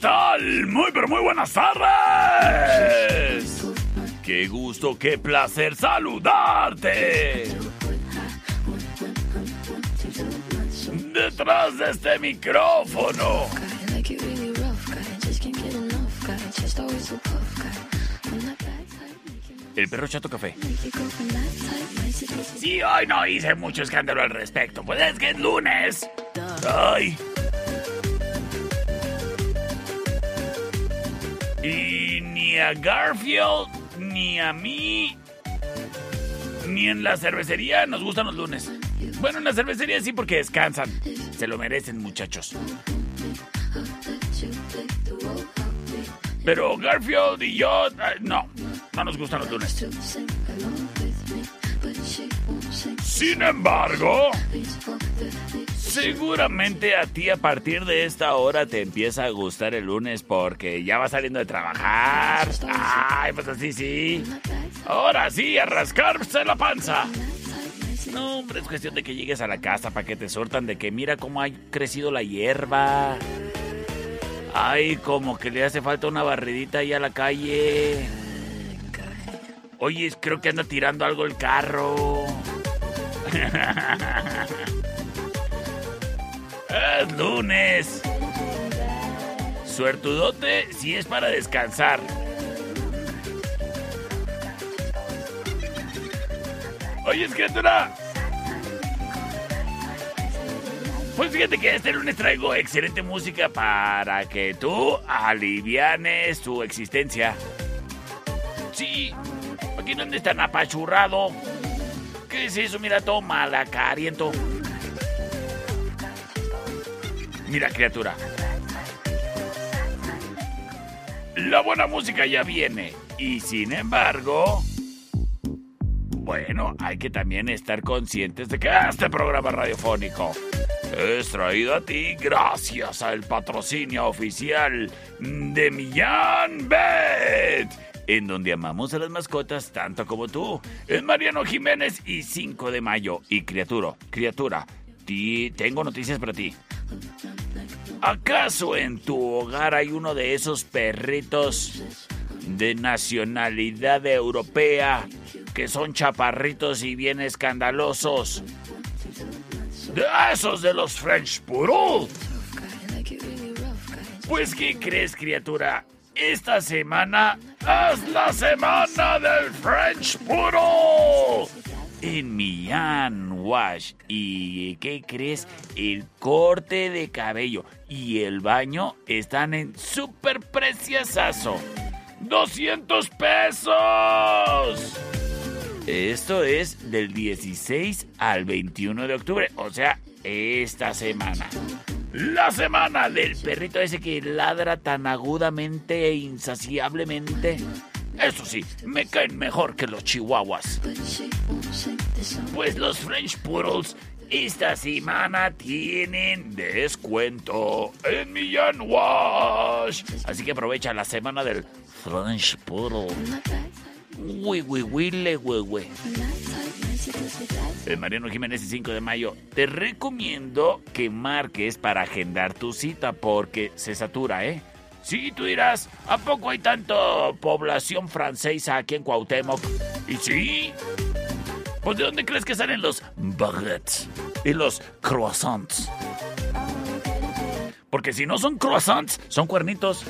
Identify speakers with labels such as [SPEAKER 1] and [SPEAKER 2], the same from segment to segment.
[SPEAKER 1] Tal? Muy, pero muy buenas tardes. Qué gusto, qué placer saludarte. Detrás de este micrófono. El perro chato café. Sí, hoy no hice mucho escándalo al respecto. Pues es que es lunes. Ay. Y ni a Garfield, ni a mí, ni en la cervecería nos gustan los lunes. Bueno, en la cervecería sí porque descansan. Se lo merecen, muchachos. Pero Garfield y yo, eh, no, no nos gustan los lunes. Sin embargo, seguramente a ti a partir de esta hora te empieza a gustar el lunes porque ya vas saliendo de trabajar. Ay, pues así sí. Ahora sí, a rascarse la panza. No, hombre, es cuestión de que llegues a la casa para que te sortan de que mira cómo ha crecido la hierba. Ay, como que le hace falta una barridita ahí a la calle. Oye, creo que anda tirando algo el carro. es lunes. Suertudote si es para descansar. Oye, criatura. Pues fíjate que este lunes traigo excelente música para que tú alivianes tu existencia. Sí, aquí no andes tan apachurrado. ¿Qué es eso? Mira, todo malacariento. Mira, criatura. La buena música ya viene. Y sin embargo... Bueno, hay que también estar conscientes de que este programa radiofónico es traído a ti gracias al patrocinio oficial de Millán Bet, en donde amamos a las mascotas tanto como tú. Es Mariano Jiménez y 5 de mayo. Y criatura, criatura, ti, tengo noticias para ti. ¿Acaso en tu hogar hay uno de esos perritos de nacionalidad europea que son chaparritos y bien escandalosos? De esos de los French Poodle. Pues, ¿qué crees, criatura? Esta semana es la semana del French Poodle. En Millán Wash. ¿Y qué crees? El corte de cabello y el baño están en súper preciosazo. ¡200 pesos! Esto es del 16 al 21 de octubre, o sea, esta semana. La semana del perrito ese que ladra tan agudamente e insaciablemente. Eso sí, me caen mejor que los chihuahuas. Pues los French Poodles esta semana tienen descuento en Millán Wash. Así que aprovecha la semana del French Poodle. Uy, uy, uy, le, güey, Mariano Jiménez y 5 de mayo. Te recomiendo que marques para agendar tu cita porque se satura, ¿eh? Sí, tú dirás, ¿a poco hay tanto población francesa aquí en Cuauhtémoc? Y sí. Pues ¿de dónde crees que salen los baguettes y los croissants? Porque si no son croissants, son cuernitos.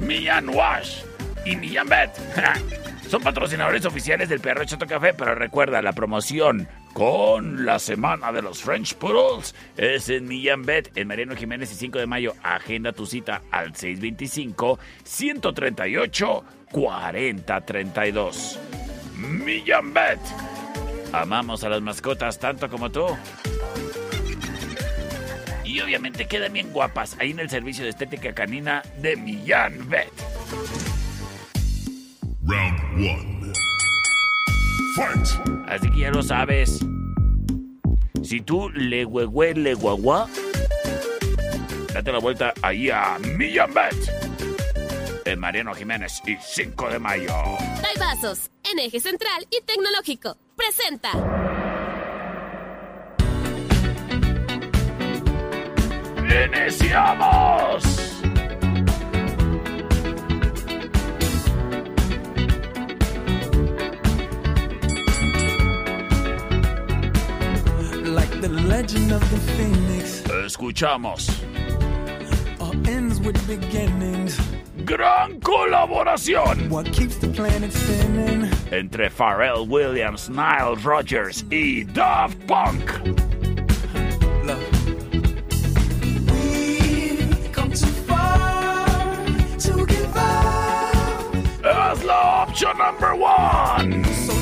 [SPEAKER 1] Millán Wash y Millán Bet. Son patrocinadores oficiales del Perro Chato Café, pero recuerda la promoción con la semana de los French Poodles. Es en Millán Bet, en Mariano Jiménez y 5 de mayo. Agenda tu cita al 625 138 4032. Millonbet. Amamos a las mascotas tanto como tú. Y obviamente quedan bien guapas ahí en el servicio de estética canina de Millonbet. Round 1. Fight. Así que ya lo sabes. Si tú le huehue, le guagua, date la vuelta ahí a Millonbet. En Mariano Jiménez y 5 de mayo.
[SPEAKER 2] Vasos, en eje central y tecnológico. Presenta.
[SPEAKER 1] ¡Iniciamos! Like the legend of the phoenix. Escuchamos. All ends with beginnings. Gran colaboración. What keeps the planet spinning? Entre Pharrell Williams, Nile Rodgers y Daft Punk. option number one. So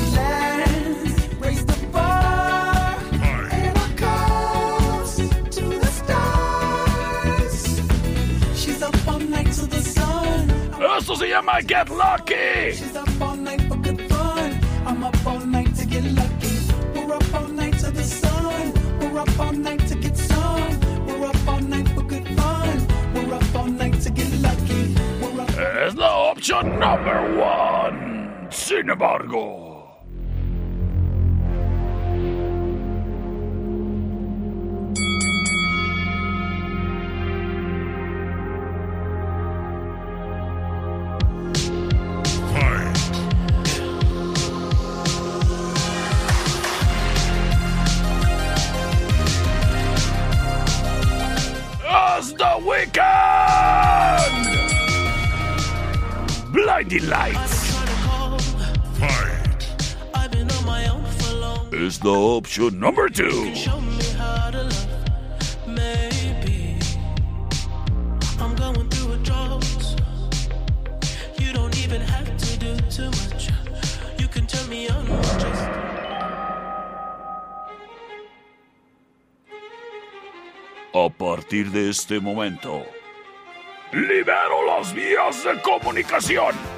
[SPEAKER 1] Esto se llama Get Lucky. She's up all night for good fun. I'm up all night to get lucky. We're up all night to the sun. We're up all night to get some. We're up all night for good fun. We're up all night to get lucky. We're up. Es la opción number one. Sin embargo... is the option number two. A partir de este momento, libero las vías de comunicación.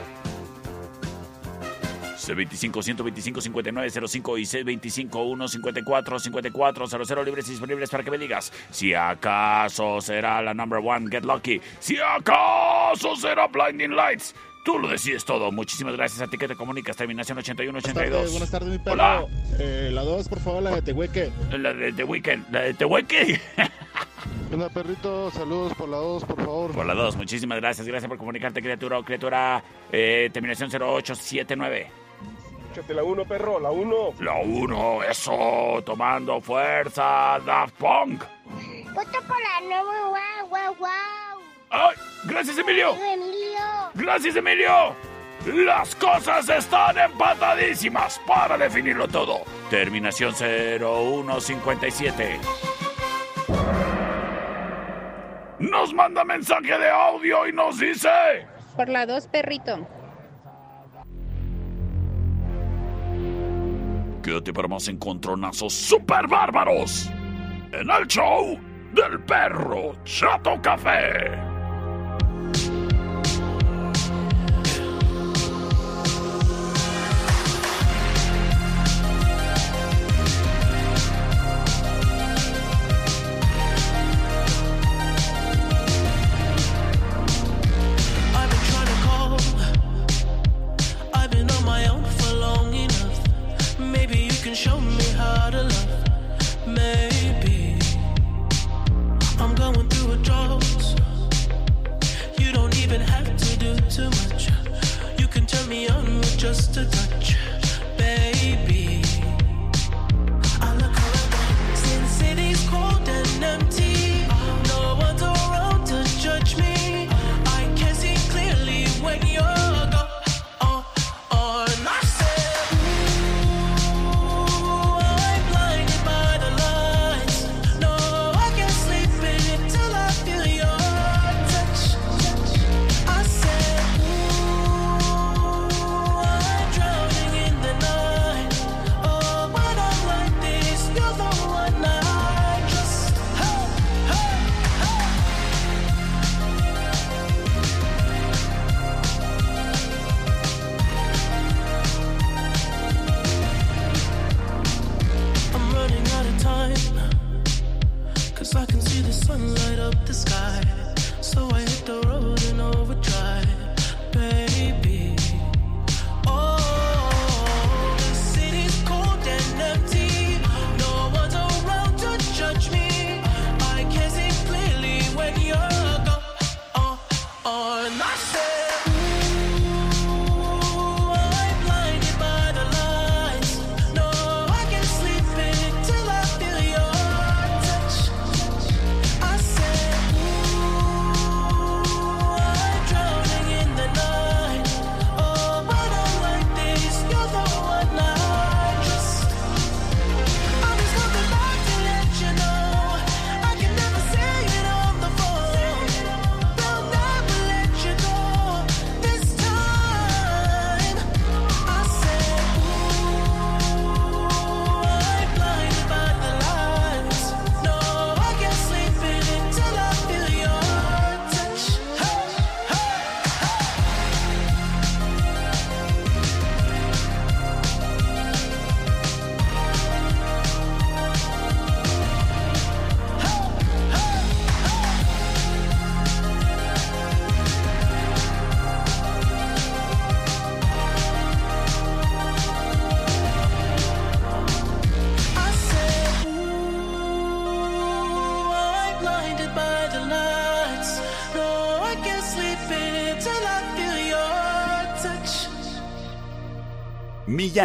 [SPEAKER 1] C25 125 5905 y C25 154 5400 libres y disponibles para que me digas si acaso será la number one Get Lucky, si acaso será Blinding Lights. Tú lo decides todo. Muchísimas gracias a ti que te comunicas. Terminación 8182.
[SPEAKER 3] Buenas tardes, mi perro. Hola. Eh, la 2, por favor, la de Tehueque.
[SPEAKER 1] La de Tehueque. La de Tehueque.
[SPEAKER 3] Hola, perrito. Saludos por la 2, por favor.
[SPEAKER 1] Por la 2. Muchísimas gracias. Gracias por comunicarte, criatura o criatura. Eh, terminación 0879.
[SPEAKER 3] Échate la 1, perro, la 1.
[SPEAKER 1] La 1, eso, tomando fuerza, Daft Punk.
[SPEAKER 4] Voto por la nueva, guau, guau, guau.
[SPEAKER 1] ¡Ay! ¡Gracias, Emilio!
[SPEAKER 4] Emilio!
[SPEAKER 1] ¡Gracias, Emilio! Las cosas están empatadísimas para definirlo todo. Terminación 0157. Nos manda mensaje de audio y nos dice...
[SPEAKER 5] Por la 2, perrito.
[SPEAKER 1] Quédate para más encontronazos super bárbaros en el show del perro Chato Café.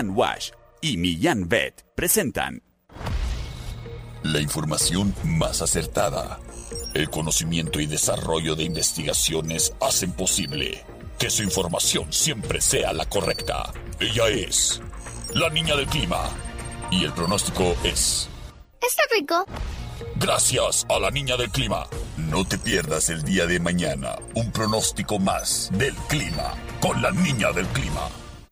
[SPEAKER 1] Millán Wash y Millán Vet presentan
[SPEAKER 6] La información más acertada. El conocimiento y desarrollo de investigaciones hacen posible que su información siempre sea la correcta. Ella es la niña del clima. Y el pronóstico es...
[SPEAKER 4] Está rico.
[SPEAKER 6] Gracias a la niña del clima. No te pierdas el día de mañana un pronóstico más del clima con la niña del clima.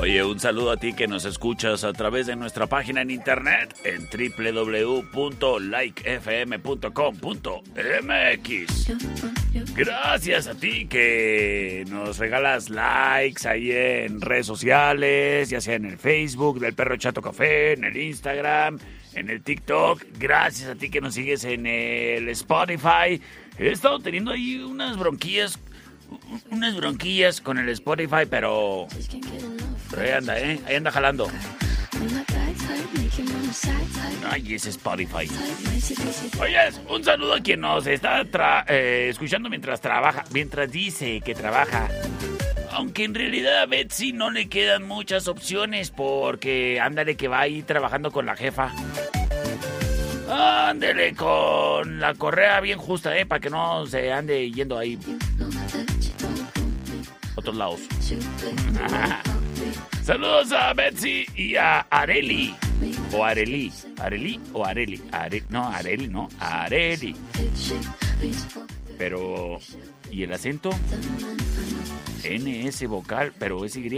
[SPEAKER 1] Oye, un saludo a ti que nos escuchas a través de nuestra página en internet en www.likefm.com.mx. Gracias a ti que nos regalas likes ahí en redes sociales, ya sea en el Facebook del Perro Chato Café, en el Instagram, en el TikTok. Gracias a ti que nos sigues en el Spotify. He estado teniendo ahí unas bronquillas, unas bronquillas con el Spotify, pero... Pero ahí anda, ¿eh? Ahí anda jalando. Ay, ese Spotify. Oyes, un saludo a quien nos está tra- eh, escuchando mientras trabaja, mientras dice que trabaja. Aunque en realidad a Betsy no le quedan muchas opciones porque ándale que va ahí trabajando con la jefa. Ándele con la correa bien justa, ¿eh? Para que no se ande yendo ahí. Otros lados. Saludos a Betsy y a Areli. O Areli. Areli o Areli. Are- no, Areli, no. Areli. Pero. ¿Y el acento? NS vocal, pero es Y.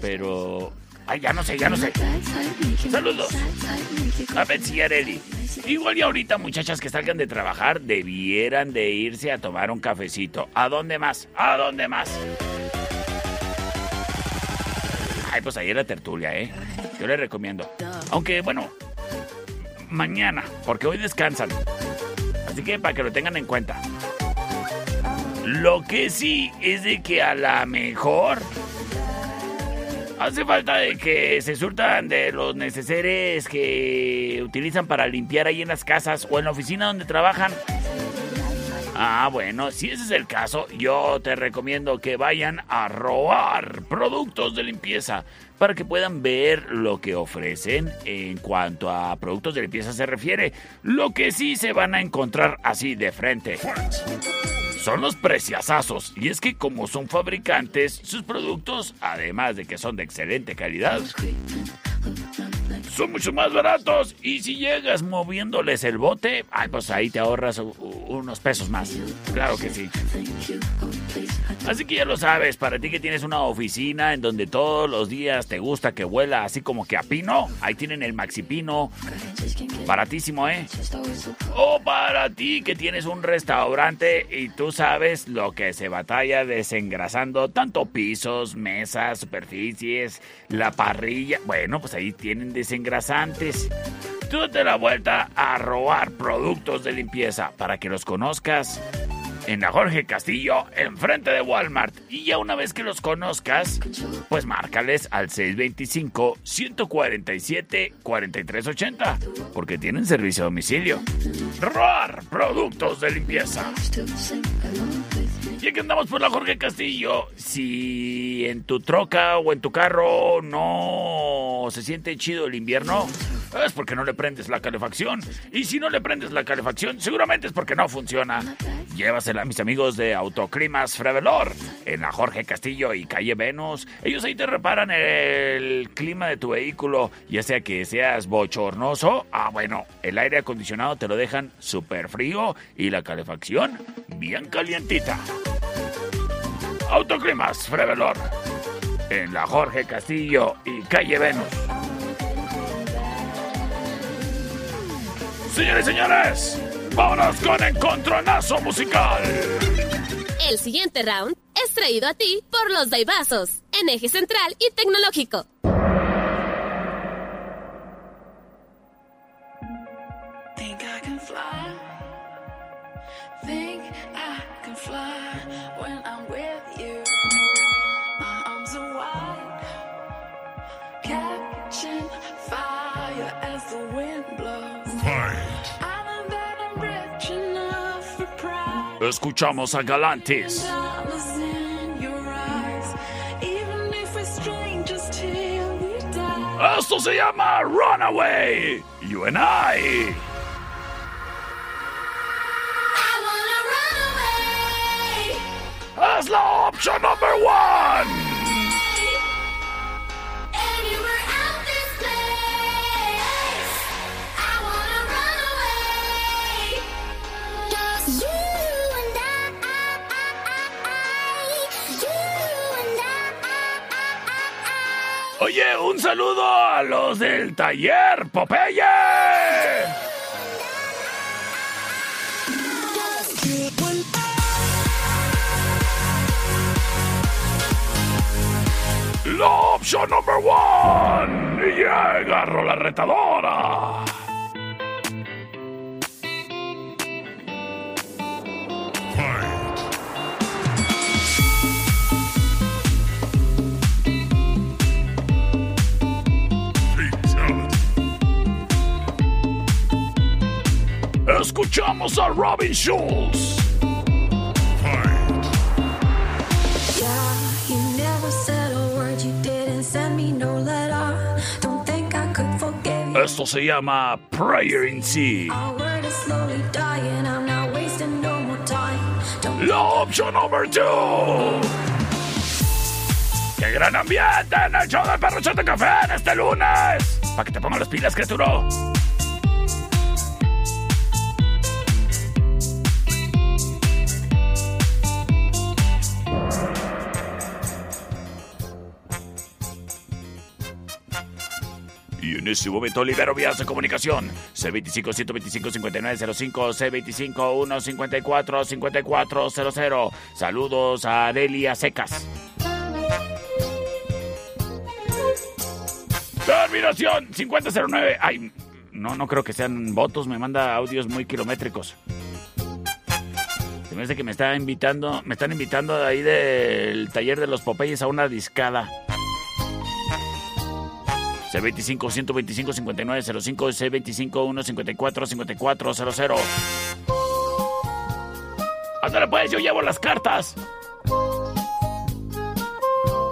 [SPEAKER 1] Pero. Ay, ya no sé, ya no sé. Saludos a Betsy y Areli. Igual y ahorita muchachas que salgan de trabajar debieran de irse a tomar un cafecito. ¿A dónde más? ¿A dónde más? Ay, pues ahí era tertulia, ¿eh? Yo les recomiendo. Aunque, bueno, mañana, porque hoy descansan. Así que para que lo tengan en cuenta. Lo que sí es de que a la mejor hace falta de que se surtan de los neceseres que utilizan para limpiar ahí en las casas o en la oficina donde trabajan. Ah, bueno, si ese es el caso, yo te recomiendo que vayan a robar productos de limpieza para que puedan ver lo que ofrecen en cuanto a productos de limpieza se refiere. Lo que sí se van a encontrar así de frente son los preciazazos. Y es que como son fabricantes, sus productos, además de que son de excelente calidad, son mucho más baratos. Y si llegas moviéndoles el bote, ay, pues ahí te ahorras unos pesos más. Claro que sí. Así que ya lo sabes, para ti que tienes una oficina en donde todos los días te gusta que huela así como que a pino, ahí tienen el Maxi Pino. Baratísimo, ¿eh? O para ti que tienes un restaurante y tú sabes lo que se batalla desengrasando tanto pisos, mesas, superficies, la parrilla. Bueno, pues ahí tienen desengrasantes. Tú date la vuelta a robar productos de limpieza para que los conozcas en la Jorge Castillo, enfrente de Walmart. Y ya una vez que los conozcas, pues márcales al 625-147-4380, porque tienen servicio a domicilio. Robar productos de limpieza. Y aquí andamos por la Jorge Castillo. Si en tu troca o en tu carro no se siente chido el invierno, es porque no le prendes la calefacción. Y si no le prendes la calefacción, seguramente es porque no funciona. Llévasela a mis amigos de Autoclimas Frevelor, en la Jorge Castillo y Calle Venus. Ellos ahí te reparan el clima de tu vehículo, ya sea que seas bochornoso. Ah, bueno, el aire acondicionado te lo dejan súper frío y la calefacción bien calientita. Autoclimas Frevelor, en la Jorge Castillo y Calle Venus. Señores y señores, vámonos con encontronazo musical.
[SPEAKER 2] El siguiente round es traído a ti por los Daibazos, en eje central y tecnológico.
[SPEAKER 1] Escuchamos a Galantis.
[SPEAKER 7] Dollars in your eyes, even if we're strangers till we die.
[SPEAKER 1] Esto se llama Runaway. You and I.
[SPEAKER 7] I wanna run away.
[SPEAKER 1] Es la opción number one. Oye, un saludo a los del taller Popeye. La opción number one. Y agarro la retadora.
[SPEAKER 7] I could forgive you.
[SPEAKER 1] Esto se llama Prayer in Sea. La opción number two. ¡Qué gran ambiente en el show del Perrochete Café en este lunes! Para que te pongan las pilas, criatura. En este momento libero vías de comunicación. C25-125-5905, C25-154-5400. Saludos a Adelia Secas. Terminación 5009. Ay, no, no creo que sean votos. Me manda audios muy kilométricos. Se me hace que me está invitando, me están invitando ahí del taller de los Popeyes a una discada. C25 125 5905 C25 154 5400. Ándale pues, yo llevo las cartas.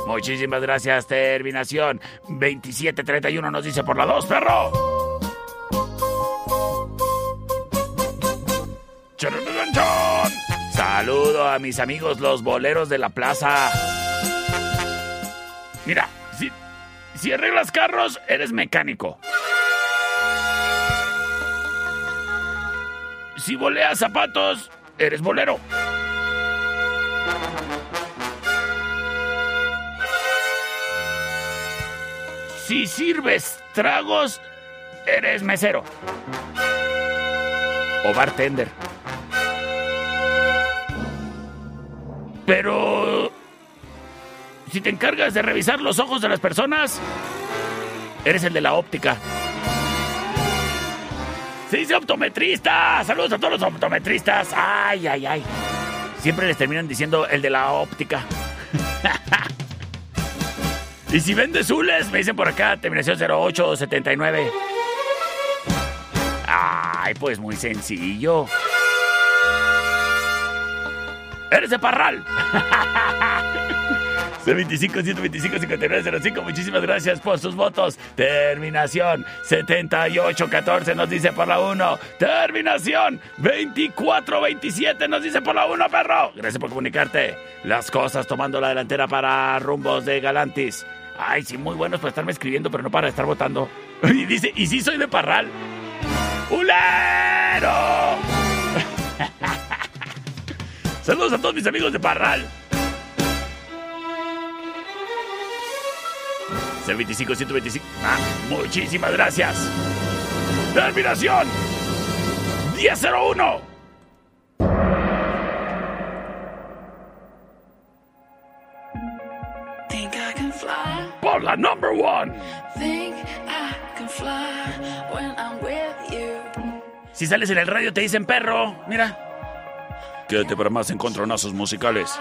[SPEAKER 1] Muchísimas gracias, terminación 2731 nos dice por la 2, perro. Saludo a mis amigos los boleros de la plaza. Mira, si, arreglas carros, eres mecánico. Si boleas zapatos, eres bolero. Si sirves tragos, eres mesero. O bartender. Pero... Si te encargas de revisar los ojos de las personas, eres el de la óptica. Se dice optometrista. Saludos a todos los optometristas. Ay, ay, ay. Siempre les terminan diciendo el de la óptica. y si vendes zules, me dicen por acá, terminación 0879. Ay, pues muy sencillo. ¡Eres de Parral! C25 125 5905 Muchísimas gracias por sus votos. Terminación 7814 nos dice por la 1. Terminación 2427 nos dice por la 1, perro. Gracias por comunicarte. Las cosas tomando la delantera para rumbos de Galantis. Ay, sí, muy buenos para estarme escribiendo, pero no para estar votando. Y dice, y sí soy de Parral. ¡Ulero! Saludos a todos mis amigos de Parral. C25 125. Ah, muchísimas gracias. Terminación 1001.
[SPEAKER 7] Think I can fly.
[SPEAKER 1] Por la number one.
[SPEAKER 7] Think I can fly when I'm with you.
[SPEAKER 1] Si sales en el radio te dicen perro. Mira. Quédate para más encontronazos musicales.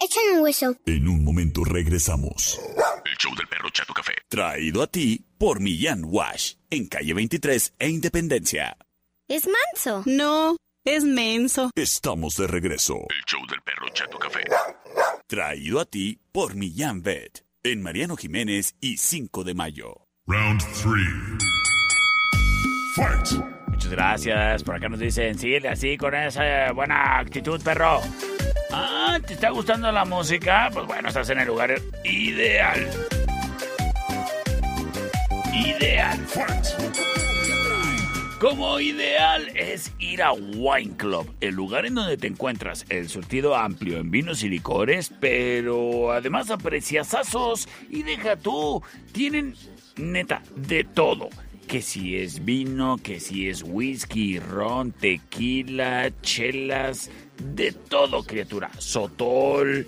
[SPEAKER 4] Échale un hueso.
[SPEAKER 6] En un momento regresamos.
[SPEAKER 1] El show del perro Chato Café. Traído a ti por Millán Wash. En calle 23 e Independencia.
[SPEAKER 2] Es manso.
[SPEAKER 8] No, es menso.
[SPEAKER 6] Estamos de regreso.
[SPEAKER 1] El show del perro Chato Café. Traído a ti por Millán Vet. En Mariano Jiménez y 5 de mayo.
[SPEAKER 9] Round 3. Fight.
[SPEAKER 1] Muchas gracias. Por acá nos dicen, síguele así con esa buena actitud, perro. Ah, ¿te está gustando la música? Pues bueno, estás en el lugar ideal. Ideal. Como ideal es ir a Wine Club, el lugar en donde te encuentras el surtido amplio en vinos y licores, pero además aprecias asos y deja tú, tienen neta de todo que si es vino, que si es whisky, ron, tequila, chelas, de todo, criatura. Sotol,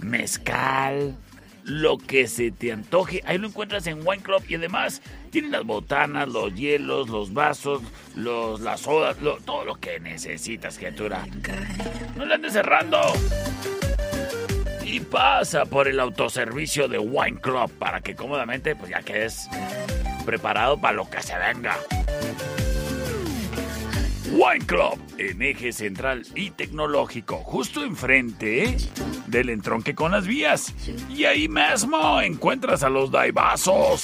[SPEAKER 1] mezcal, lo que se te antoje. Ahí lo encuentras en Wine Club y además tienen las botanas, los hielos, los vasos, los, las sodas, todo lo que necesitas, criatura. No le andes cerrando. Y pasa por el autoservicio de Wine Club para que cómodamente, pues ya quedes preparado para lo que se venga. Wine Club, en eje central y tecnológico, justo enfrente del entronque con las vías. Y ahí mismo encuentras a los daibazos.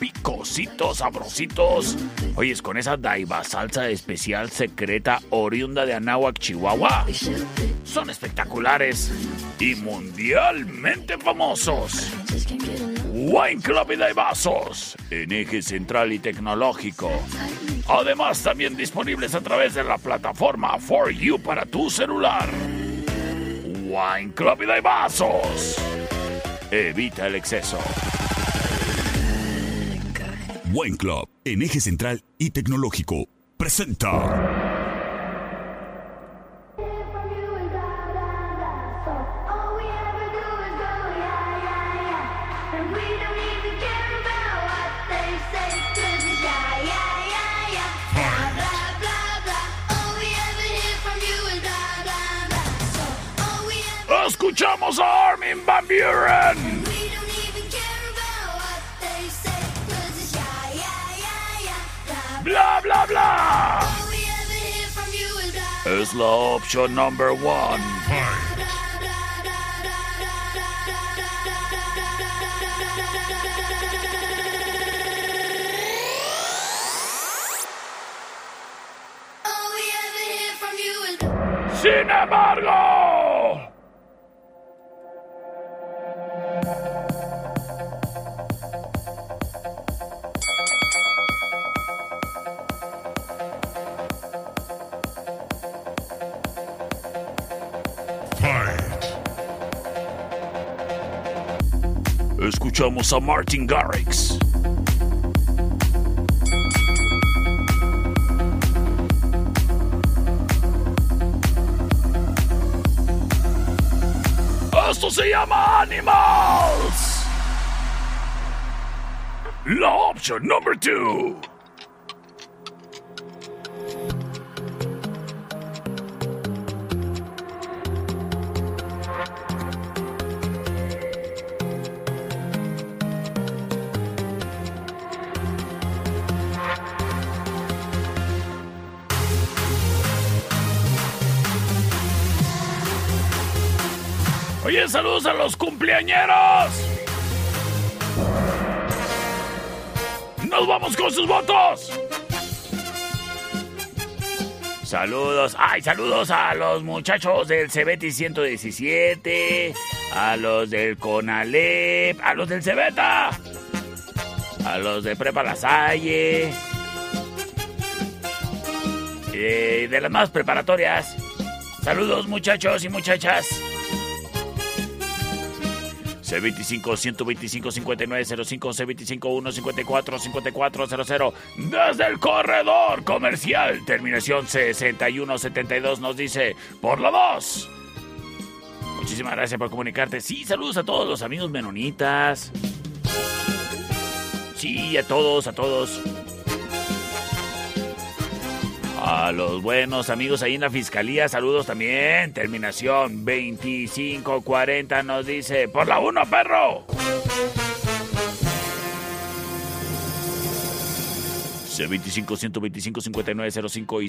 [SPEAKER 1] Picositos, sabrositos. Oyes, con esa daiba salsa especial secreta oriunda de Anáhuac, Chihuahua. Son espectaculares y mundialmente famosos. Wine Club y Daibazos, en eje central y tecnológico. Además, también disponibles a través de la plataforma For You para tu celular. Wine Club y Daibazos. Evita el exceso.
[SPEAKER 6] Wine Club, en eje central y tecnológico, presenta.
[SPEAKER 1] Escuchamos a Armin Van Buren. Bla bla bla. Es la opción number one. Sin embargo. escuchamos a Martin Garrix. Esto se llama Animals. La opción número 2. A los cumpleañeros. Nos vamos con sus votos. Saludos, ay, saludos a los muchachos del Cebeti 117, a los del Conalep, a los del Cebeta, a los de Prepa La Salle, eh, de las más preparatorias. Saludos muchachos y muchachas. C25 125 5905 C25 154 5400 desde el corredor comercial terminación 6172 nos dice por la 2 muchísimas gracias por comunicarte. Sí saludos a todos los amigos menonitas. Sí a todos a todos A los buenos amigos ahí en la fiscalía, saludos también. Terminación 2540 nos dice, por la 1, perro. C25-125-5905 y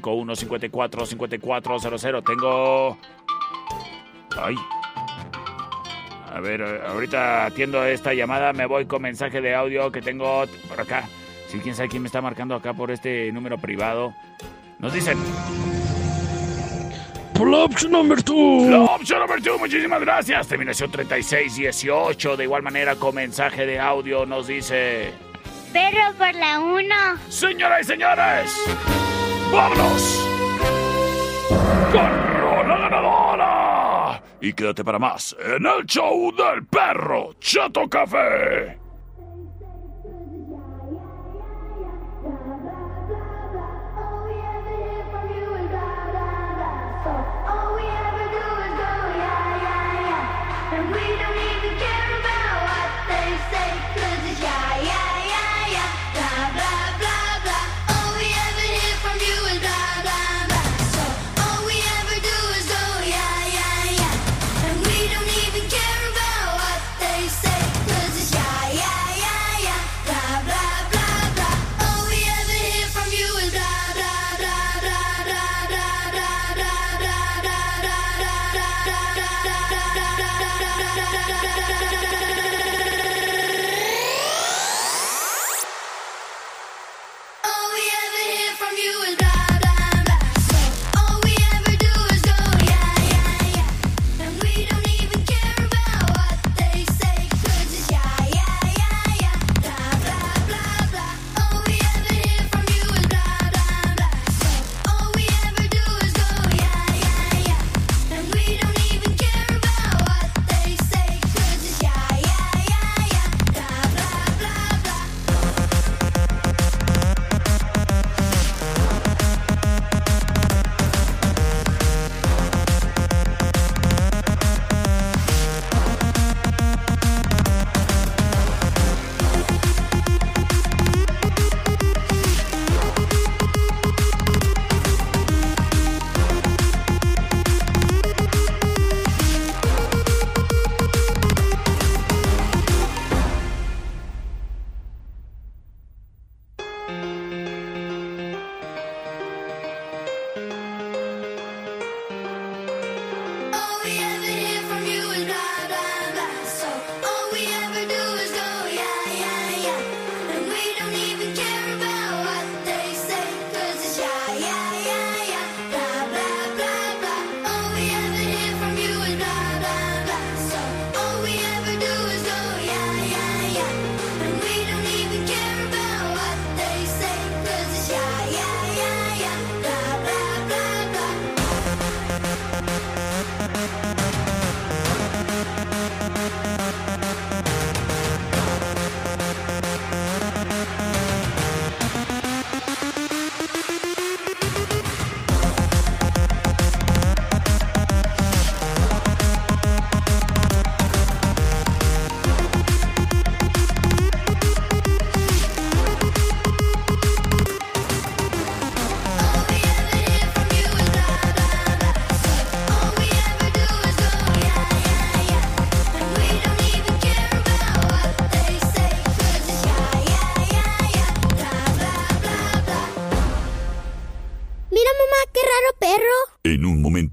[SPEAKER 1] C25-154-5400. Tengo... Ay. A ver, ahorita atiendo esta llamada, me voy con mensaje de audio que tengo por acá. Si quién sabe quién me está marcando acá por este número privado. Nos dicen...
[SPEAKER 10] Por la opción number 2.
[SPEAKER 1] La opción número 2, muchísimas gracias. Terminación 3618. De igual manera, con mensaje de audio nos dice...
[SPEAKER 4] Perro por la 1.
[SPEAKER 1] Señoras y señores, vámonos con Rola Ganadora. Y quédate para más en el show del perro Chato Café.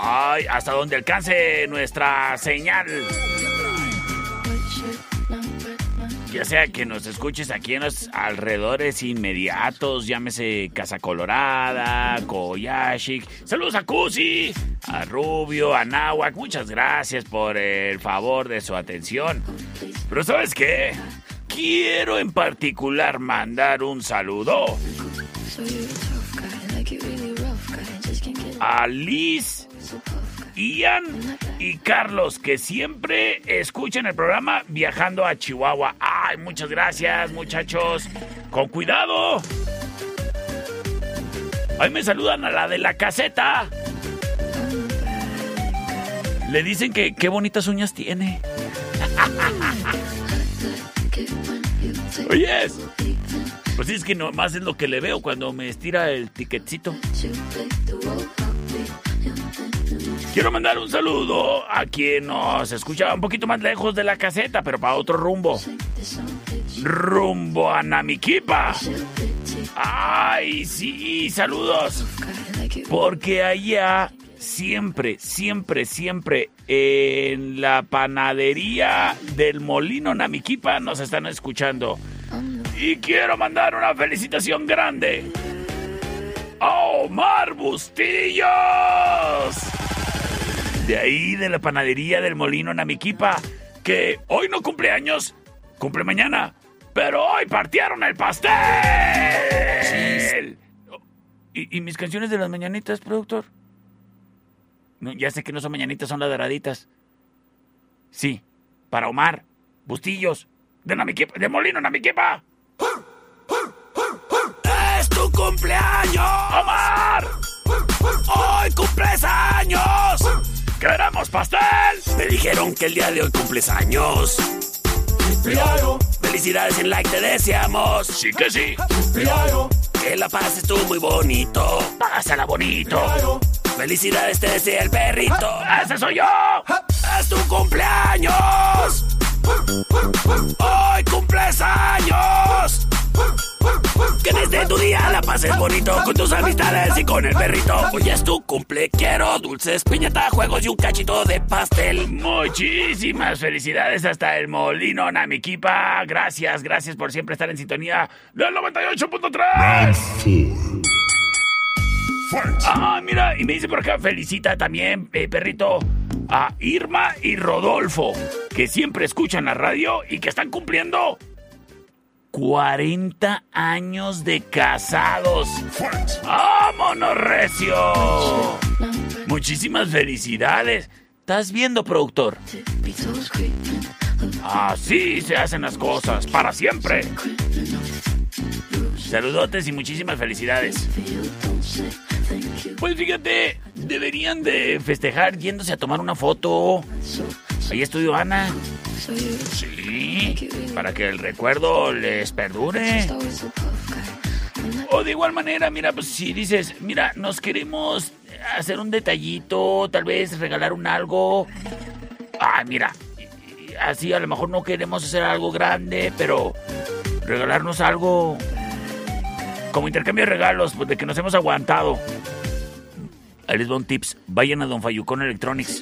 [SPEAKER 1] Ay, hasta donde alcance nuestra señal. Ya sea que nos escuches aquí en los alrededores inmediatos, llámese Casa Colorada, Koyashik. Saludos a Cusi, a Rubio, a Nahuac. Muchas gracias por el favor de su atención. Pero ¿sabes qué? Quiero en particular mandar un saludo a Liz, Ian y Carlos, que siempre escuchan el programa viajando a Chihuahua. Ay, muchas gracias, muchachos. Con cuidado. Ahí me saludan a la de la caseta. Le dicen que qué bonitas uñas tiene. Oyes. Pues es que nomás es lo que le veo cuando me estira el tiquetcito. Quiero mandar un saludo a quien nos escucha un poquito más lejos de la caseta, pero para otro rumbo. Rumbo a Namiquipa. Ay, sí, saludos. Porque allá siempre, siempre, siempre en la panadería del Molino Namiquipa nos están escuchando. Y quiero mandar una felicitación grande a Omar Bustillos. De ahí de la panadería del Molino Namiquipa, que hoy no cumple años, cumple mañana, pero hoy partieron el pastel. ¿Y, y mis canciones de las mañanitas, productor? No, ya sé que no son mañanitas, son las doraditas. Sí, para Omar, Bustillos, de, Namiquipa, de Molino Namiquipa. ¡Es tu cumpleaños! ¡Omar! ¡Hoy cumples años! ¡Queremos pastel!
[SPEAKER 11] Me dijeron que el día de hoy cumples años.
[SPEAKER 1] Claro.
[SPEAKER 11] Felicidades en like te deseamos.
[SPEAKER 1] Sí que sí.
[SPEAKER 11] Claro. Que la pases tú muy bonito.
[SPEAKER 1] Pásala bonito.
[SPEAKER 11] Felicidades te desea el perrito.
[SPEAKER 1] ¡Ese soy yo!
[SPEAKER 11] ¡Es tu cumpleaños! ¡Hoy cumples años! Que desde tu día la pases bonito con tus amistades y con el perrito. Hoy es tu cumple, quiero dulces, piñata, juegos y un cachito de pastel.
[SPEAKER 1] Muchísimas felicidades hasta el Molino Namiquipa. Gracias, gracias por siempre estar en sintonía del 98.3. Ah, mira, y me dice por acá, felicita también, eh, perrito, a Irma y Rodolfo, que siempre escuchan la radio y que están cumpliendo 40 años de casados. ¡Vámonos, recio! Muchísimas felicidades. ¿Estás viendo, productor? Así se hacen las cosas, para siempre. Saludotes y muchísimas felicidades. Pues fíjate, deberían de festejar yéndose a tomar una foto. Ahí estudió Ana. Sí, para que el recuerdo les perdure. O de igual manera, mira, pues si dices, mira, nos queremos hacer un detallito, tal vez regalar un algo. Ah, mira, así a lo mejor no queremos hacer algo grande, pero regalarnos algo como intercambio de regalos, pues de que nos hemos aguantado. Ahí les un tips. Vayan a Don Fayucón Electronics.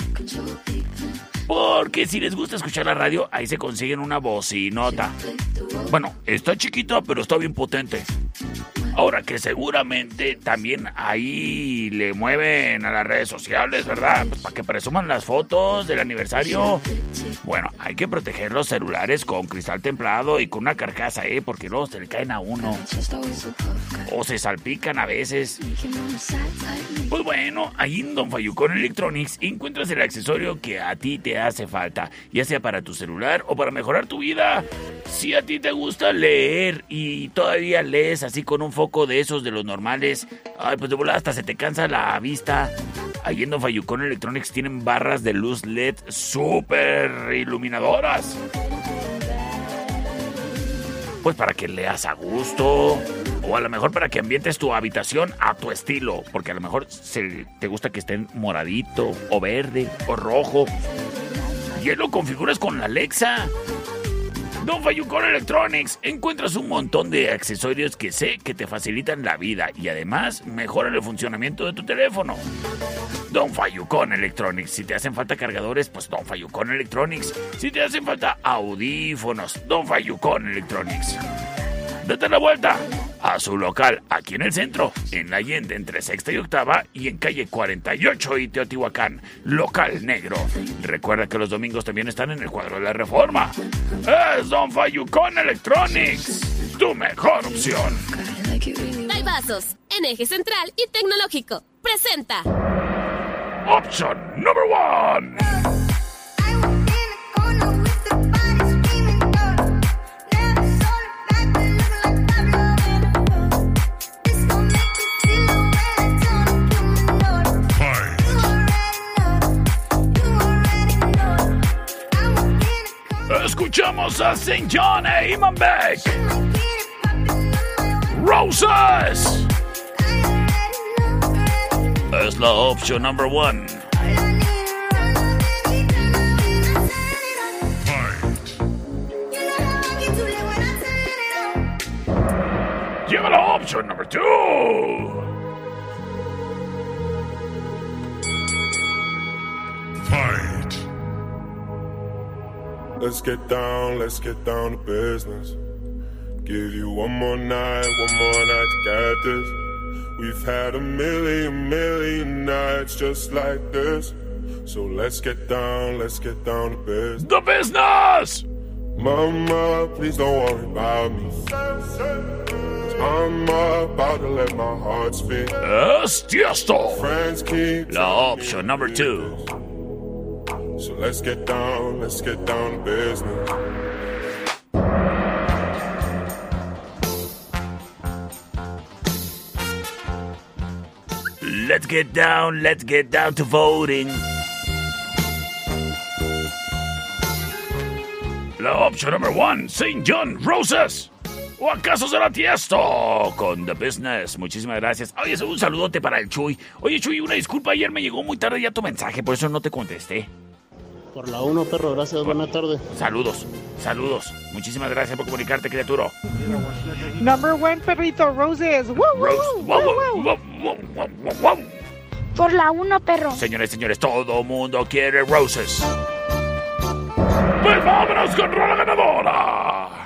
[SPEAKER 1] Porque si les gusta escuchar la radio, ahí se consiguen una bocinota. Bueno, está chiquita, pero está bien potente. Ahora que seguramente también ahí le mueven a las redes sociales, ¿verdad? Pues para que presuman las fotos del aniversario. Bueno, hay que proteger los celulares con cristal templado y con una carcasa, ¿eh? Porque luego se le caen a uno. O se salpican a veces. Pues bueno, ahí en Don Fayucón Electronics encuentras el accesorio que a ti te hace falta, ya sea para tu celular o para mejorar tu vida. Si a ti te gusta leer y todavía lees así con un foco de esos de los normales, ay, pues de volada hasta se te cansa la vista. Ahí en Fayucón Electronics tienen barras de luz LED súper iluminadoras. Pues para que leas a gusto. O a lo mejor para que ambientes tu habitación a tu estilo. Porque a lo mejor se, te gusta que estén moradito, o verde, o rojo. Y ahí lo configuras con la Alexa. Don Fayucón Electronics encuentras un montón de accesorios que sé que te facilitan la vida y además mejoran el funcionamiento de tu teléfono. Don Fayucón Electronics. Si te hacen falta cargadores, pues Don Fayucón Electronics. Si te hacen falta audífonos, Don Fayucón Electronics. Date la vuelta a su local aquí en el centro, en la Allende entre sexta y octava y en calle 48 y Teotihuacán, local negro. Recuerda que los domingos también están en el cuadro de la reforma. Es Don Fayucón Electronics, tu mejor opción.
[SPEAKER 2] Vasos, en eje central y tecnológico. Presenta.
[SPEAKER 4] Option number one. Escuchamos a St. John e Iman Beck. Roses. Es la opción number one. Llega la opción number two.
[SPEAKER 12] Let's get down, let's get down to business. Give you one more night, one more night to get this. We've had a million, million nights just like this. So let's get down, let's get down to business.
[SPEAKER 4] The business!
[SPEAKER 12] Mama, please don't worry about me. I'm about to let my heart speak.
[SPEAKER 4] Es Tiesto.
[SPEAKER 12] Friends keep
[SPEAKER 4] La opción number two.
[SPEAKER 12] Let's get down, let's get down to business.
[SPEAKER 4] Let's get down, let's get down to voting. La opción number one, St. John Roses. ¿O acaso será Tiesto? Con The Business. Muchísimas gracias. Oye, un saludote para el Chuy. Oye, Chuy, una disculpa. Ayer me llegó muy tarde ya tu mensaje, por eso no te contesté.
[SPEAKER 13] Por la 1, perro, gracias, buena tarde.
[SPEAKER 4] Saludos, saludos. Muchísimas gracias por comunicarte, criatura.
[SPEAKER 1] Number one, perrito, Roses. Woo, woo,
[SPEAKER 4] Rose,
[SPEAKER 1] woo,
[SPEAKER 4] wow,
[SPEAKER 1] woo,
[SPEAKER 4] wow,
[SPEAKER 1] woo.
[SPEAKER 4] wow, wow, wow, wow, wow.
[SPEAKER 14] Por la 1, perro.
[SPEAKER 4] Señores, señores, todo mundo quiere Roses. Pues vámonos con Rola Ganadora.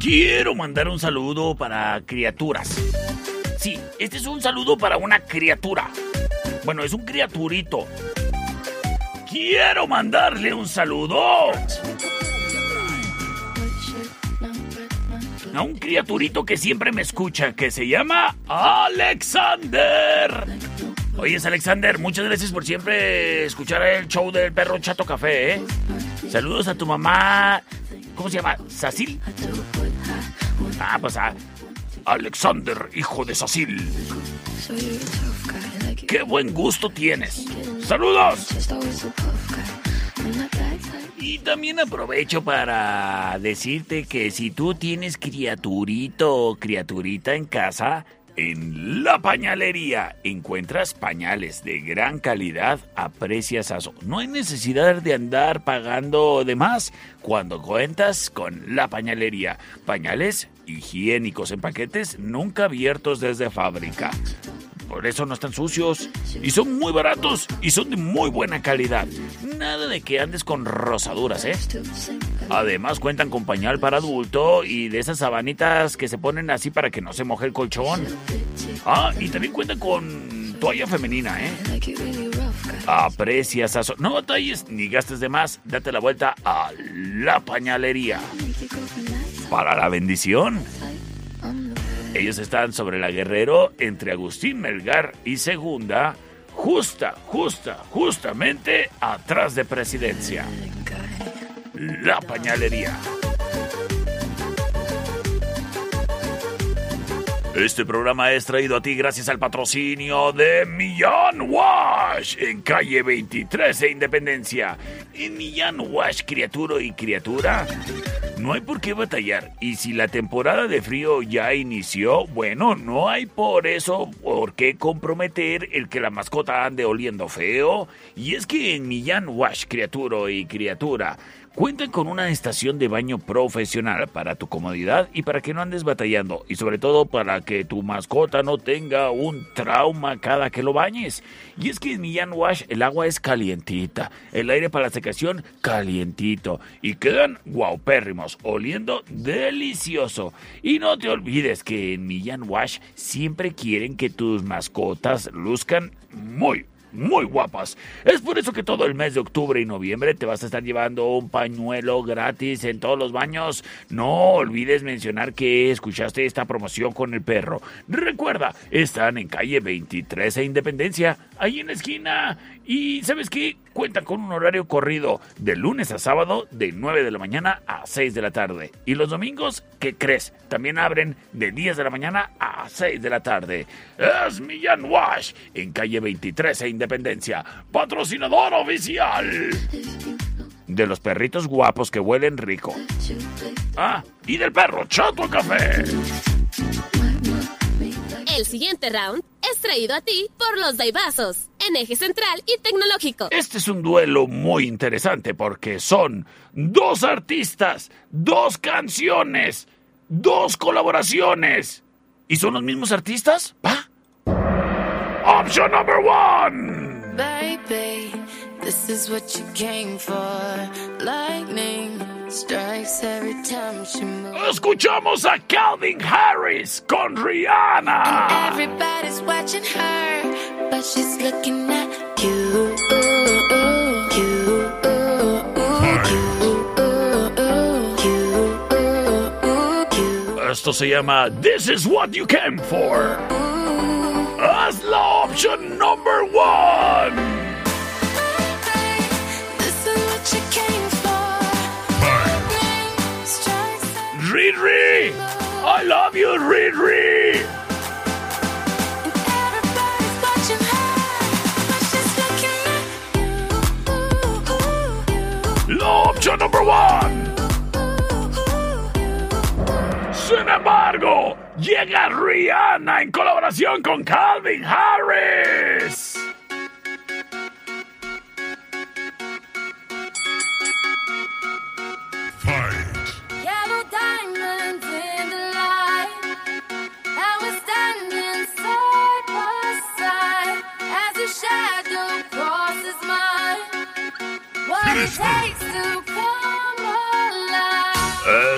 [SPEAKER 1] Quiero mandar un saludo para criaturas. Sí, este es un saludo para una criatura. Bueno, es un criaturito. Quiero mandarle un saludo a un criaturito que siempre me escucha, que se llama Alexander. Oyes, Alexander, muchas gracias por siempre escuchar el show del perro Chato Café, ¿eh? Saludos a tu mamá. ¿Cómo se llama? ¿Sacil? Ah, pues a Alexander, hijo de Sacil. ¡Qué buen gusto tienes! ¡Saludos! Y también aprovecho para decirte que si tú tienes criaturito o criaturita en casa, en la pañalería encuentras pañales de gran calidad a preciasazo. No hay necesidad de andar pagando de más cuando cuentas con la pañalería. Pañales higiénicos en paquetes nunca abiertos desde fábrica. Por eso no están sucios. Y son muy baratos y son de muy buena calidad. Nada de que andes con rosaduras, ¿eh? Además cuentan con pañal para adulto y de esas sabanitas que se ponen así para que no se moje el colchón. Ah, y también cuentan con toalla femenina, ¿eh? Aprecias a... No batalles ni gastes de más. Date la vuelta a la pañalería. Para la bendición. Ellos están sobre la Guerrero entre Agustín Melgar y Segunda, justa, justa, justamente atrás de Presidencia. La pañalería. Este programa es traído a ti gracias al patrocinio de Millán Wash en calle 23 e Independencia. En Millán Wash, criatura y criatura, no hay por qué batallar. Y si la temporada de frío ya inició, bueno, no hay por eso por qué comprometer el que la mascota ande oliendo feo. Y es que en Millán Wash, criatura y criatura, Cuentan con una estación de baño profesional para tu comodidad y para que no andes batallando y sobre todo para que tu mascota no tenga un trauma cada que lo bañes. Y es que en Millán Wash el agua es calientita, el aire para la secación calientito y quedan guaupérrimos, oliendo delicioso. Y no te olvides que en Millán Wash siempre quieren que tus mascotas luzcan muy, muy guapas. Es por eso que todo el mes de octubre y noviembre te vas a estar llevando un pañuelo gratis en todos los baños. No olvides mencionar que escuchaste esta promoción con el perro. Recuerda, están en calle 23 e Independencia, ahí en la esquina. Y ¿sabes qué? Cuentan con un horario corrido de lunes a sábado de 9 de la mañana a 6 de la tarde. Y los domingos, ¿qué crees? También abren de 10 de la mañana a 6 de la tarde. Es Millán Wash en calle 23 e Independencia, patrocinador oficial de los perritos guapos que huelen rico. Ah, y del perro Chato Café.
[SPEAKER 2] El siguiente round es traído a ti por los Daibazos, en eje central y tecnológico.
[SPEAKER 1] Este es un duelo muy interesante porque son dos artistas, dos canciones, dos colaboraciones. ¿Y son los mismos artistas? ¿Va? Option number one.
[SPEAKER 7] Baby, this is what you came for. Lightning strikes every time she moves.
[SPEAKER 1] Escuchamos a Calvin Harris con Rihanna.
[SPEAKER 7] Everybody's watching her, but she's looking at you.
[SPEAKER 1] Esto se llama This is what you came for. Haz la option number one. Riri! I love you, Riri! La option number one. Sin embargo, llega Rihanna en colaboración con Calvin Harris.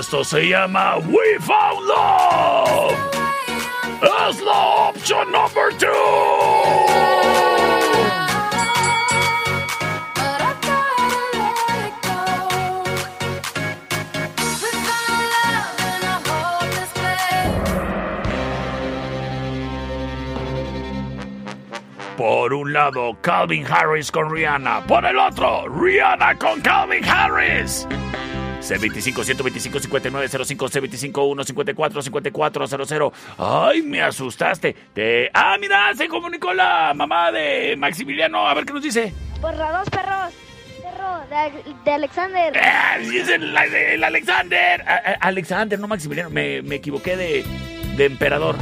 [SPEAKER 1] Esto se llama We Found Love. Es la opción number two. Por un lado, Calvin Harris con Rihanna. Por el otro, Rihanna con Calvin Harris. C25 125 5905 C25 154 5400. Ay, me asustaste. Te... Ah, mira, se comunicó la mamá de Maximiliano. A ver qué nos dice.
[SPEAKER 4] Por la dos perros. Perro de, de Alexander.
[SPEAKER 1] Ah, sí, es el, el Alexander. A- a- Alexander, no Maximiliano. Me, me equivoqué de, de emperador.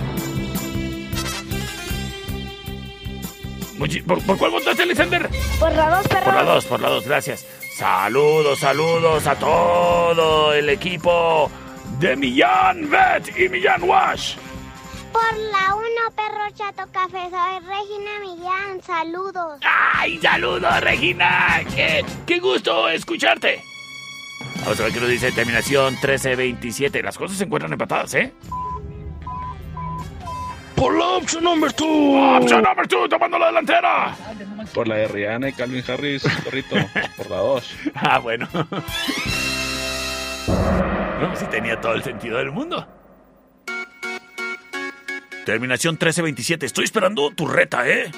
[SPEAKER 1] ¿Por, por cuál votaste, Alexander?
[SPEAKER 4] Por la dos perros.
[SPEAKER 1] Por la dos, por la dos, gracias. Saludos, saludos a todo el equipo de Millán Bet y Millán Wash.
[SPEAKER 4] Por la uno, perro chato café. Soy Regina Millán. Saludos.
[SPEAKER 1] ¡Ay, saludos, Regina! ¡Qué, qué gusto escucharte! Vamos a ver qué nos dice terminación 1327. Las cosas se encuentran empatadas, ¿eh?
[SPEAKER 10] Por la opción number two.
[SPEAKER 1] Option number two, tomando la delantera.
[SPEAKER 15] Por la de Rihanna y Calvin Harris, perrito. Por la 2.
[SPEAKER 1] Ah, bueno. No, sí tenía todo el sentido del mundo. Terminación 1327. Estoy esperando tu reta, ¿eh?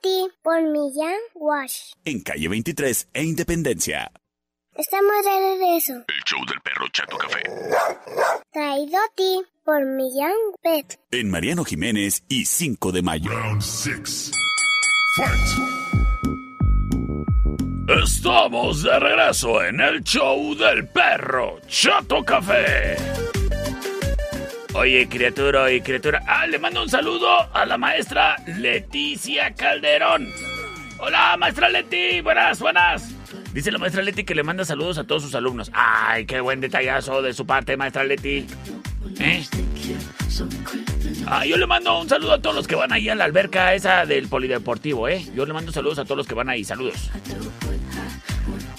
[SPEAKER 4] Ti por Millán Wash.
[SPEAKER 6] En calle 23 e Independencia.
[SPEAKER 4] Estamos de regreso.
[SPEAKER 6] El show del perro Chato Café.
[SPEAKER 4] Traído a ti por Millán Pet.
[SPEAKER 6] En Mariano Jiménez y 5 de mayo.
[SPEAKER 1] Estamos de regreso en el show del perro Chato Café. Oye, criatura, oye, criatura. Ah, le mando un saludo a la maestra Leticia Calderón. Hola, maestra Leti. Buenas, buenas. Dice la maestra Leti que le manda saludos a todos sus alumnos. Ay, qué buen detallazo de su parte, maestra Leti. ¿Eh? Ah, yo le mando un saludo a todos los que van ahí a la alberca esa del polideportivo, ¿eh? Yo le mando saludos a todos los que van ahí. Saludos.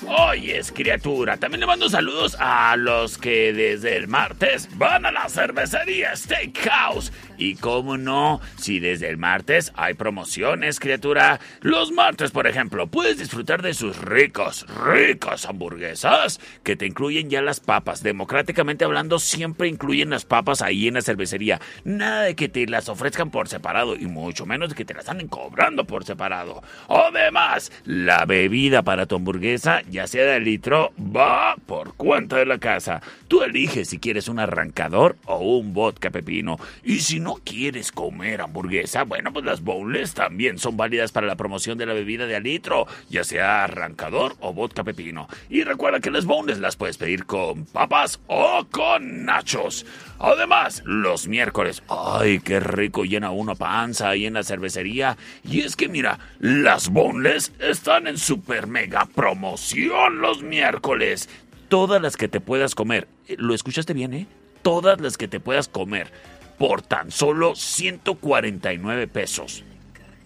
[SPEAKER 1] Oyes, criatura, también le mando saludos a los que desde el martes van a la cervecería Steakhouse. Y cómo no, si desde el martes hay promociones, criatura. Los martes, por ejemplo, puedes disfrutar de sus ricos, ricas hamburguesas que te incluyen ya las papas. Democráticamente hablando, siempre incluyen las papas ahí en la cervecería. Nada de que te las ofrezcan por separado y mucho menos de que te las anden cobrando por separado. Además, la bebida para tu hamburguesa, ya sea de litro, va por cuenta de la casa. Tú eliges si quieres un arrancador o un vodka pepino. Y si no quieres comer hamburguesa, bueno, pues las bowls también son válidas para la promoción de la bebida de al litro, ya sea arrancador o vodka pepino. Y recuerda que las bowls las puedes pedir con papas o con nachos. Además, los miércoles, ay, qué rico llena uno panza ahí en la cervecería. Y es que mira, las bonles están en super mega promoción los miércoles. Todas las que te puedas comer. Eh, ¿Lo escuchaste bien, eh? Todas las que te puedas comer por tan solo 149 pesos.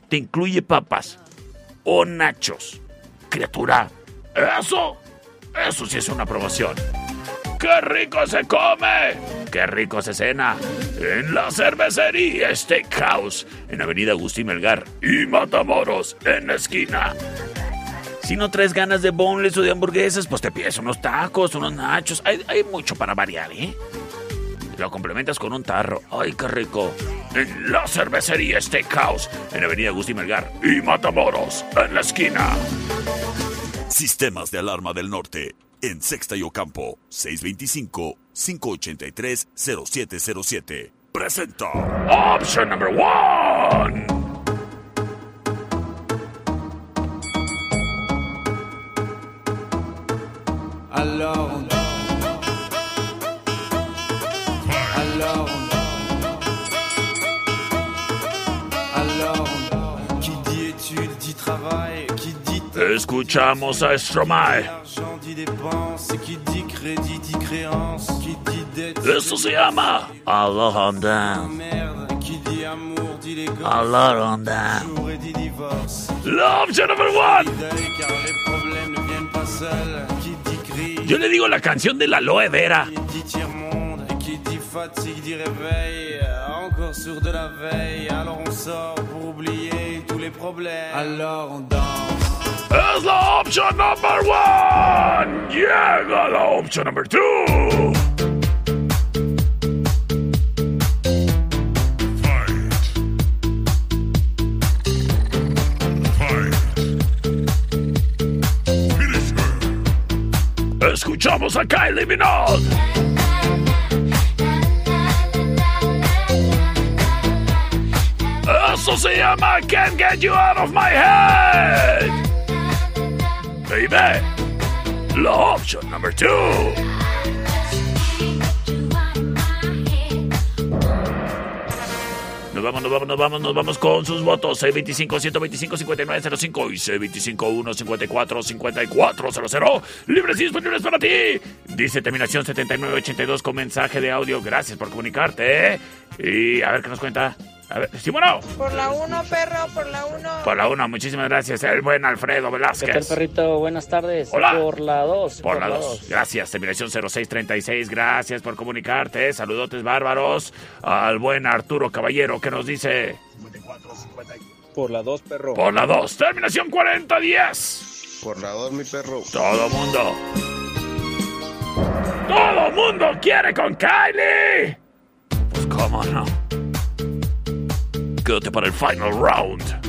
[SPEAKER 1] Te incluye papas o nachos. Criatura, eso, eso sí es una promoción. ¡Qué rico se come! ¡Qué rico se cena! En la cervecería Steakhouse, en Avenida Agustín Melgar y Matamoros, en la esquina. Si no traes ganas de boneless o de hamburguesas, pues te pides unos tacos, unos nachos. Hay, hay mucho para variar, ¿eh? Lo complementas con un tarro. ¡Ay, qué rico! En la cervecería Steakhouse, en Avenida Agustín Melgar y Matamoros, en la esquina.
[SPEAKER 6] Sistemas de alarma del norte. En Sexta y Ocampo. 625-583-0707. Presenta.
[SPEAKER 1] Option number one.
[SPEAKER 16] On
[SPEAKER 1] Escuchamos a Stromae.
[SPEAKER 16] argent dit dépense Qui dit crédit dit créance Qui dit dette
[SPEAKER 1] Esto se llama Alejandra.
[SPEAKER 16] merde Qui dit amour dit les gosses
[SPEAKER 1] Alejandra.
[SPEAKER 16] Jour et dit divorce
[SPEAKER 1] Option number one.
[SPEAKER 16] Qui dit deuil car les problèmes ne viennent pas seuls Qui dit crise
[SPEAKER 1] Yo le digo la canción de la aloe vera.
[SPEAKER 16] Qui dit tiers-monde et qui dit fatigue dit réveil Encore sur de la veille Alors on sort pour oublier tous les problèmes Alors on danse
[SPEAKER 1] Es la option number one. Llega la option number two. Escuchamos a Kylie Minogue. Eso se llama Can't Get You Out of My Head. Baby, la option number two. Nos vamos, nos vamos, nos vamos, nos vamos con sus votos. C25-125-5905 y C25-154-5400. Libres y disponibles para ti. Dice terminación 7982 con mensaje de audio. Gracias por comunicarte. ¿eh? Y a ver qué nos cuenta. A ver, sí, bueno.
[SPEAKER 17] Por la 1, perro, por la 1.
[SPEAKER 1] Por la una, muchísimas gracias. El buen Alfredo
[SPEAKER 18] ¿Qué tal,
[SPEAKER 1] Velázquez.
[SPEAKER 18] perrito? Buenas tardes.
[SPEAKER 1] Hola.
[SPEAKER 18] Por la 2.
[SPEAKER 1] Por la 2. Gracias, terminación 0636. Gracias por comunicarte. Saludotes bárbaros al buen Arturo Caballero que nos dice
[SPEAKER 15] Por la 2, perro.
[SPEAKER 1] por la 2. Terminación 4010.
[SPEAKER 3] Por la 2, mi perro.
[SPEAKER 1] Todo mundo. Todo mundo quiere con Kylie. Pues cómo no.
[SPEAKER 19] Quédate para el final round.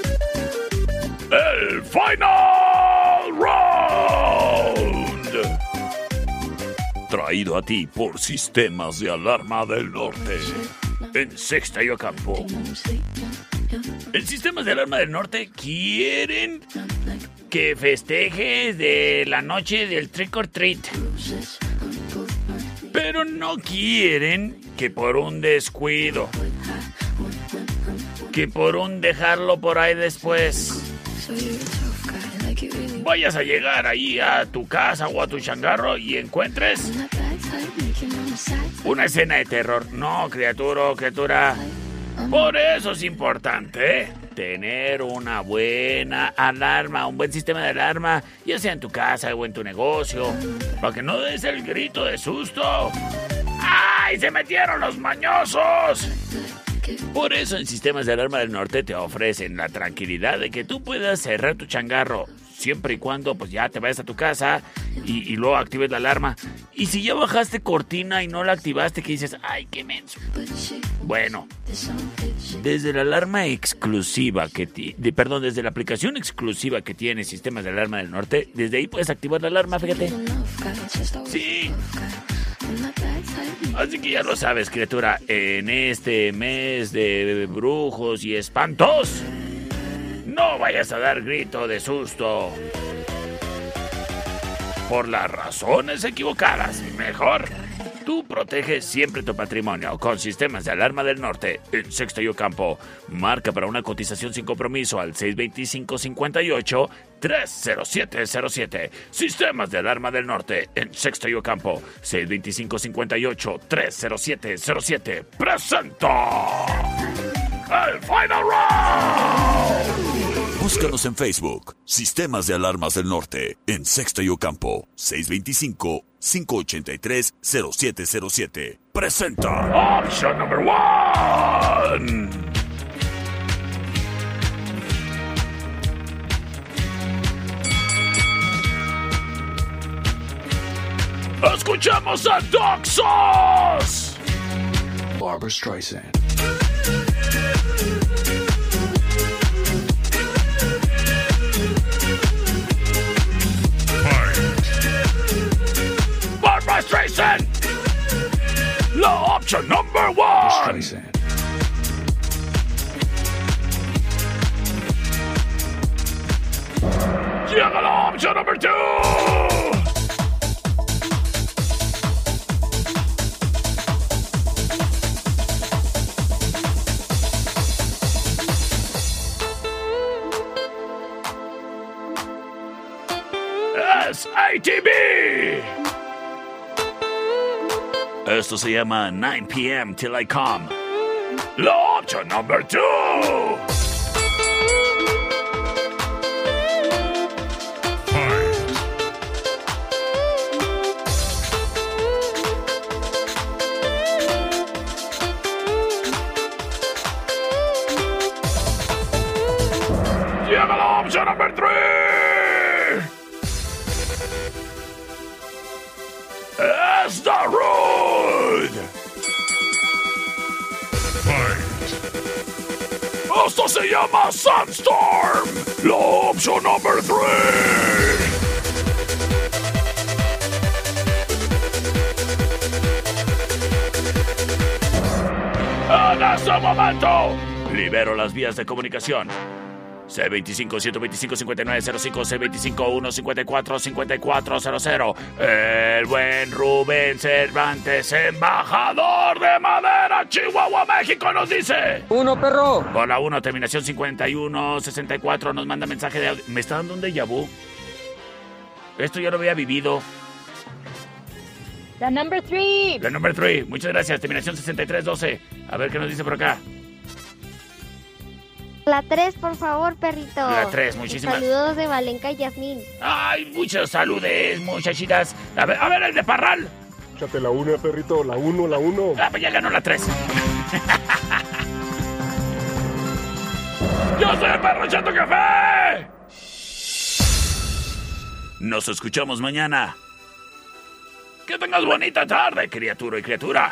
[SPEAKER 19] El Final Round. Traído a ti por Sistemas de Alarma del Norte. En Sexta y Ocampo. En Sistemas de Alarma del Norte quieren que festejes de la noche del trick or treat. Pero no quieren que por un descuido, que por un dejarlo por ahí después, vayas a llegar ahí a tu casa o a tu changarro y encuentres una escena de terror. No, criatura criatura. Por eso es importante,
[SPEAKER 1] tener una buena alarma, un buen sistema de alarma, ya sea en tu casa o en tu negocio, para que no des el grito de susto. ¡Ay, se metieron los mañosos! Por eso en Sistemas de Alarma del Norte te ofrecen la tranquilidad de que tú puedas cerrar tu changarro siempre y cuando pues ya te vayas a tu casa y, luego actives la alarma. Y si ya bajaste cortina y no la activaste, que dices, ay, qué menso. Bueno, desde la alarma exclusiva que ti- perdón, desde la aplicación exclusiva que tiene Sistemas de Alarma del Norte, desde ahí puedes activar la alarma, fíjate. Sí. Así que ya lo sabes, criatura, en este mes de brujos y espantos, no vayas a dar grito de susto. Por las razones equivocadas. Mejor, tú proteges siempre tu patrimonio con sistemas de alarma del norte en Sexto y Ocampo. Marca para una cotización sin compromiso al 625-58 30707. Sistemas de alarma del norte en Sexto y Ocampo. 625-58 30707. ¡Presento! ¡El Final Round!
[SPEAKER 6] Búscanos en Facebook, Sistemas de Alarmas del Norte, en Sexto y Ocampo, 625-583-0707. Presenta.
[SPEAKER 1] Option number one. Escuchamos a Doc Sauce.
[SPEAKER 10] Barbara Streisand.
[SPEAKER 1] Streisand. La option number one. La option number two. SATB. Esto se llama 9 p.m. Till I Come. La option number two. Llega la option number three. Es the Rude. Esto se llama Sunstorm. La opción number three. En este momento, libero las vías de comunicación. C25-125-5905, C25-154-5400. El buen Rubén Cervantes, embajador de madera, Chihuahua, México, nos dice.
[SPEAKER 18] Uno, perro.
[SPEAKER 1] Con la 1, terminación 51-64, nos manda mensaje de audio. ¿Me está dando un déjà vu? Esto ya lo había vivido.
[SPEAKER 20] The number three.
[SPEAKER 1] La number 3, muchas gracias. Terminación 63-12. A ver qué nos dice por acá.
[SPEAKER 4] La 3, por favor, perrito.
[SPEAKER 1] La tres, muchísimas-
[SPEAKER 4] Saludos de Valenca y Yasmín.
[SPEAKER 1] Ay, muchos saludes, muchachitas. A ver, a ver el de Parral.
[SPEAKER 3] Échate la una, perrito, la uno, la uno.
[SPEAKER 1] Ah, pues ya ganó la 3. ¡Yo soy el perro Chato Café! Nos escuchamos mañana. Que tengas bonita tarde, criatura y criatura.